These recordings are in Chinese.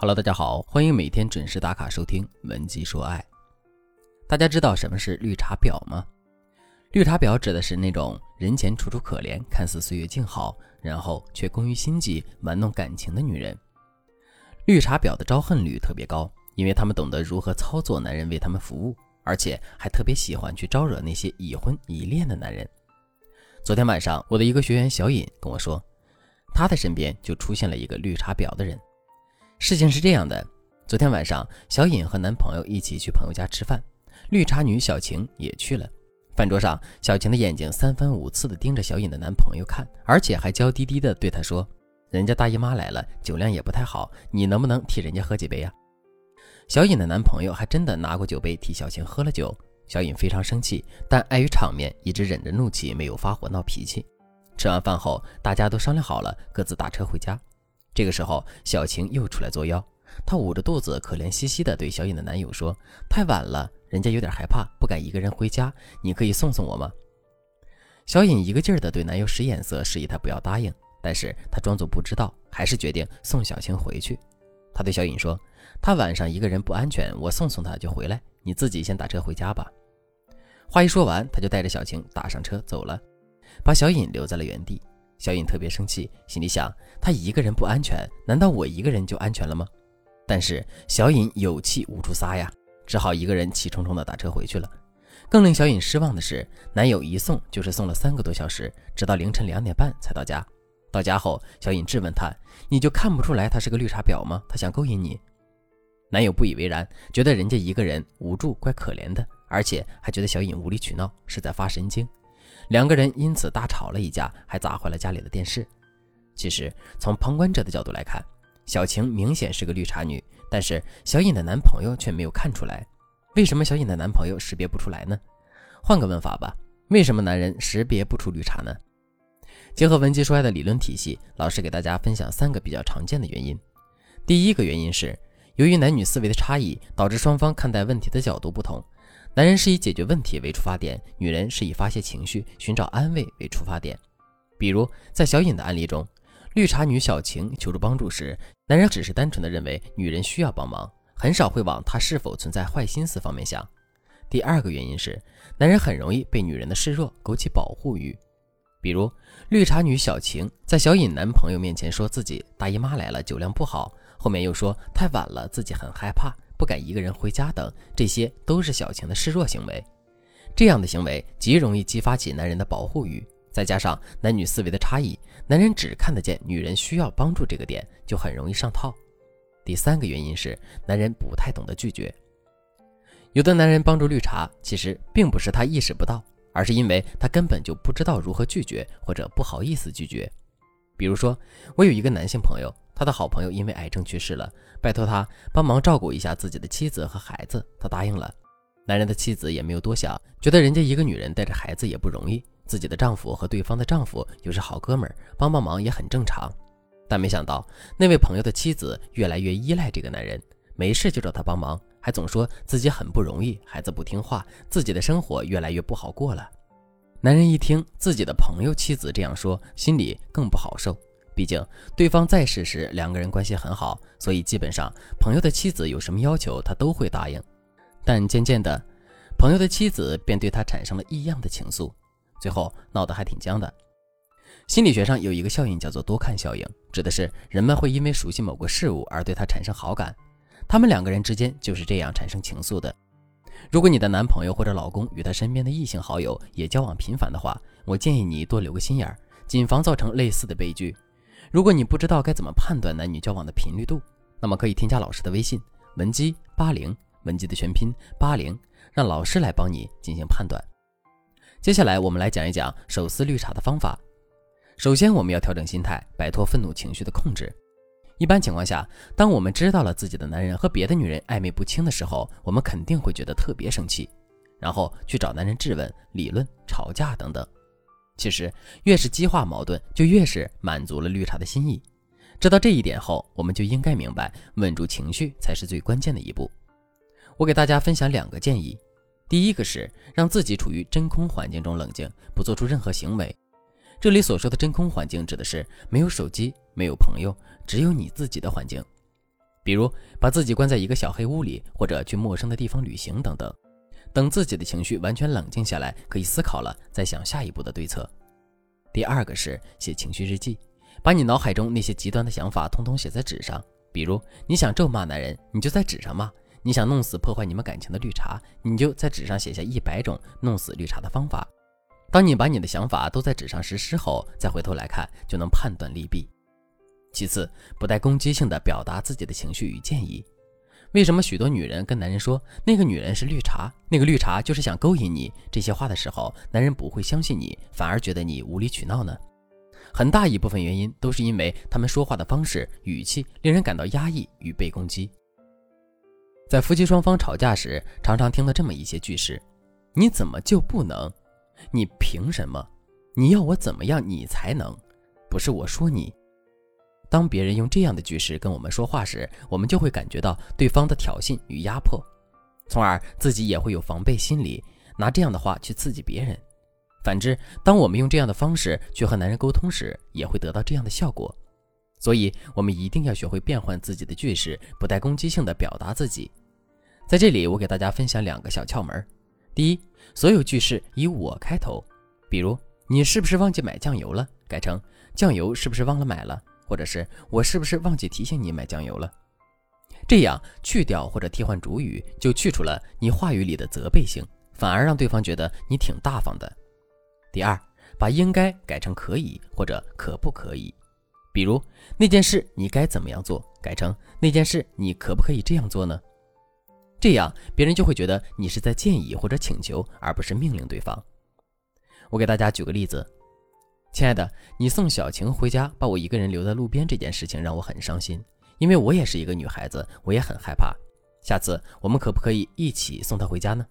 Hello，大家好，欢迎每天准时打卡收听《文姬说爱》。大家知道什么是绿茶婊吗？绿茶婊指的是那种人前楚楚可怜，看似岁月静好，然后却工于心计，玩弄感情的女人。绿茶婊的招恨率特别高，因为他们懂得如何操作男人为他们服务，而且还特别喜欢去招惹那些已婚已恋的男人。昨天晚上，我的一个学员小尹跟我说，他的身边就出现了一个绿茶婊的人。事情是这样的，昨天晚上，小尹和男朋友一起去朋友家吃饭，绿茶女小晴也去了。饭桌上，小晴的眼睛三番五次地盯着小尹的男朋友看，而且还娇滴滴地对他说：“人家大姨妈来了，酒量也不太好，你能不能替人家喝几杯呀？”小尹的男朋友还真的拿过酒杯替小晴喝了酒。小尹非常生气，但碍于场面，一直忍着怒气没有发火闹脾气。吃完饭后，大家都商量好了，各自打车回家。这个时候，小晴又出来作妖。她捂着肚子，可怜兮兮地对小尹的男友说：“太晚了，人家有点害怕，不敢一个人回家。你可以送送我吗？”小尹一个劲儿地对男友使眼色，示意他不要答应。但是他装作不知道，还是决定送小晴回去。他对小尹说：“他晚上一个人不安全，我送送他就回来，你自己先打车回家吧。”话一说完，他就带着小晴打上车走了，把小尹留在了原地。小尹特别生气，心里想：他一个人不安全，难道我一个人就安全了吗？但是小尹有气无处撒呀，只好一个人气冲冲地打车回去了。更令小尹失望的是，男友一送就是送了三个多小时，直到凌晨两点半才到家。到家后，小尹质问他：“你就看不出来他是个绿茶婊吗？他想勾引你？”男友不以为然，觉得人家一个人无助，怪可怜的，而且还觉得小尹无理取闹，是在发神经。两个人因此大吵了一架，还砸坏了家里的电视。其实从旁观者的角度来看，小晴明显是个绿茶女，但是小尹的男朋友却没有看出来。为什么小尹的男朋友识别不出来呢？换个问法吧，为什么男人识别不出绿茶呢？结合文姬说爱的理论体系，老师给大家分享三个比较常见的原因。第一个原因是，由于男女思维的差异，导致双方看待问题的角度不同。男人是以解决问题为出发点，女人是以发泄情绪、寻找安慰为出发点。比如在小尹的案例中，绿茶女小晴求助帮助时，男人只是单纯的认为女人需要帮忙，很少会往她是否存在坏心思方面想。第二个原因是，男人很容易被女人的示弱勾起保护欲。比如绿茶女小晴在小尹男朋友面前说自己大姨妈来了，酒量不好，后面又说太晚了，自己很害怕。不敢一个人回家等，这些都是小晴的示弱行为。这样的行为极容易激发起男人的保护欲，再加上男女思维的差异，男人只看得见女人需要帮助这个点，就很容易上套。第三个原因是，男人不太懂得拒绝。有的男人帮助绿茶，其实并不是他意识不到，而是因为他根本就不知道如何拒绝，或者不好意思拒绝。比如说，我有一个男性朋友。他的好朋友因为癌症去世了，拜托他帮忙照顾一下自己的妻子和孩子，他答应了。男人的妻子也没有多想，觉得人家一个女人带着孩子也不容易，自己的丈夫和对方的丈夫又是好哥们儿，帮帮忙也很正常。但没想到那位朋友的妻子越来越依赖这个男人，没事就找他帮忙，还总说自己很不容易，孩子不听话，自己的生活越来越不好过了。男人一听自己的朋友妻子这样说，心里更不好受。毕竟对方在世时两个人关系很好，所以基本上朋友的妻子有什么要求他都会答应。但渐渐的，朋友的妻子便对他产生了异样的情愫，最后闹得还挺僵的。心理学上有一个效应叫做多看效应，指的是人们会因为熟悉某个事物而对他产生好感。他们两个人之间就是这样产生情愫的。如果你的男朋友或者老公与他身边的异性好友也交往频繁的话，我建议你多留个心眼儿，谨防造成类似的悲剧。如果你不知道该怎么判断男女交往的频率度，那么可以添加老师的微信文姬八零，文姬的全拼八零，让老师来帮你进行判断。接下来我们来讲一讲手撕绿茶的方法。首先，我们要调整心态，摆脱愤怒情绪的控制。一般情况下，当我们知道了自己的男人和别的女人暧昧不清的时候，我们肯定会觉得特别生气，然后去找男人质问、理论、吵架等等。其实，越是激化矛盾，就越是满足了绿茶的心意。知道这一点后，我们就应该明白，稳住情绪才是最关键的一步。我给大家分享两个建议：第一个是让自己处于真空环境中冷静，不做出任何行为。这里所说的真空环境，指的是没有手机、没有朋友，只有你自己的环境。比如把自己关在一个小黑屋里，或者去陌生的地方旅行等等。等自己的情绪完全冷静下来，可以思考了，再想下一步的对策。第二个是写情绪日记，把你脑海中那些极端的想法通通写在纸上。比如你想咒骂男人，你就在纸上骂；你想弄死破坏你们感情的绿茶，你就在纸上写下一百种弄死绿茶的方法。当你把你的想法都在纸上实施后，再回头来看，就能判断利弊。其次，不带攻击性的表达自己的情绪与建议。为什么许多女人跟男人说那个女人是绿茶，那个绿茶就是想勾引你这些话的时候，男人不会相信你，反而觉得你无理取闹呢？很大一部分原因都是因为他们说话的方式、语气令人感到压抑与被攻击。在夫妻双方吵架时，常常听到这么一些句式：“你怎么就不能？你凭什么？你要我怎么样你才能？不是我说你。”当别人用这样的句式跟我们说话时，我们就会感觉到对方的挑衅与压迫，从而自己也会有防备心理，拿这样的话去刺激别人。反之，当我们用这样的方式去和男人沟通时，也会得到这样的效果。所以，我们一定要学会变换自己的句式，不带攻击性的表达自己。在这里，我给大家分享两个小窍门：第一，所有句式以我开头，比如“你是不是忘记买酱油了”，改成“酱油是不是忘了买了”。或者是我是不是忘记提醒你买酱油了？这样去掉或者替换主语，就去除了你话语里的责备性，反而让对方觉得你挺大方的。第二，把应该改成可以或者可不可以。比如那件事你该怎么样做，改成那件事你可不可以这样做呢？这样别人就会觉得你是在建议或者请求，而不是命令对方。我给大家举个例子。亲爱的，你送小晴回家，把我一个人留在路边这件事情让我很伤心，因为我也是一个女孩子，我也很害怕。下次我们可不可以一起送她回家呢？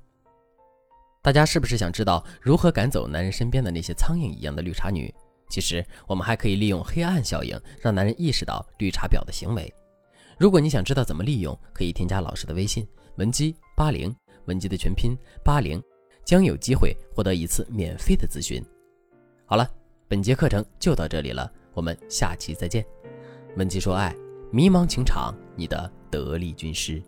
大家是不是想知道如何赶走男人身边的那些苍蝇一样的绿茶女？其实我们还可以利用黑暗效应，让男人意识到绿茶婊的行为。如果你想知道怎么利用，可以添加老师的微信文姬八零，文姬的全拼八零，将有机会获得一次免费的咨询。好了。本节课程就到这里了，我们下期再见。文姬说爱，迷茫情场，你的得力军师。